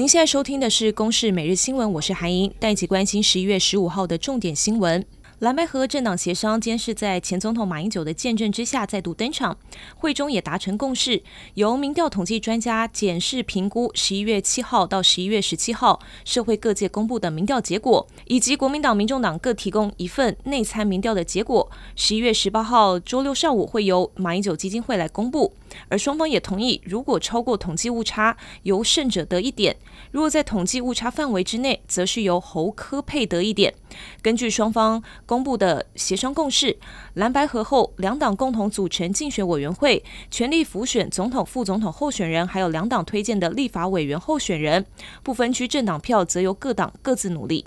您现在收听的是《公视每日新闻》，我是韩莹，带你一起关心十一月十五号的重点新闻。蓝白河政党协商，今天是在前总统马英九的见证之下再度登场，会中也达成共识，由民调统计专家检视评估十一月七号到十一月十七号社会各界公布的民调结果，以及国民党、民众党各提供一份内参民调的结果。十一月十八号周六上午会由马英九基金会来公布，而双方也同意，如果超过统计误差，由胜者得一点；如果在统计误差范围之内，则是由侯科佩得一点。根据双方。公布的协商共识，蓝白合后，两党共同组成竞选委员会，全力辅选总统、副总统候选人，还有两党推荐的立法委员候选人。不分区政党票则由各党各自努力。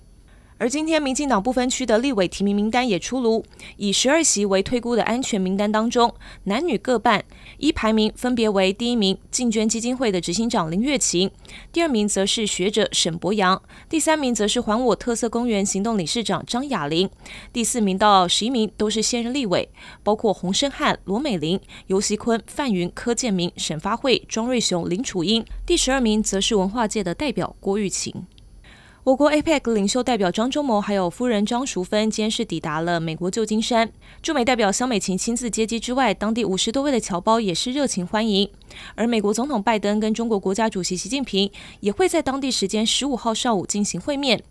而今天，民进党不分区的立委提名名单也出炉，以十二席为推估的安全名单当中，男女各半，依排名分别为：第一名净捐基金会的执行长林月琴，第二名则是学者沈博阳，第三名则是还我特色公园行动理事长张雅玲，第四名到十一名都是现任立委，包括洪申翰、罗美玲、游锡坤、范云、柯建明、沈发慧、庄瑞雄、林楚英，第十二名则是文化界的代表郭玉琴。我国 APEC 领袖代表张忠谋还有夫人张淑芬今天是抵达了美国旧金山，驻美代表肖美琴亲自接机之外，当地五十多位的侨胞也是热情欢迎。而美国总统拜登跟中国国家主席习近平也会在当地时间十五号上午进行会面。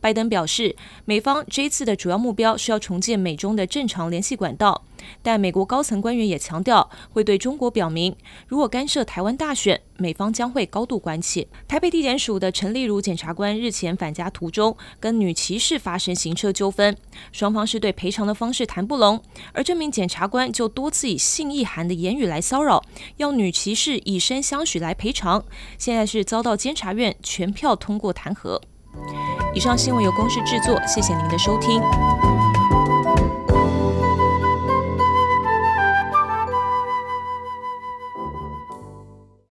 拜登表示，美方这次的主要目标是要重建美中的正常联系管道，但美国高层官员也强调，会对中国表明，如果干涉台湾大选，美方将会高度关切。台北地检署的陈丽如检察官日前返家途中，跟女骑士发生行车纠纷，双方是对赔偿的方式谈不拢，而这名检察官就多次以性意涵的言语来骚扰，要女骑士以身相许来赔偿，现在是遭到监察院全票通过弹劾。以上新闻由公视制作，谢谢您的收听。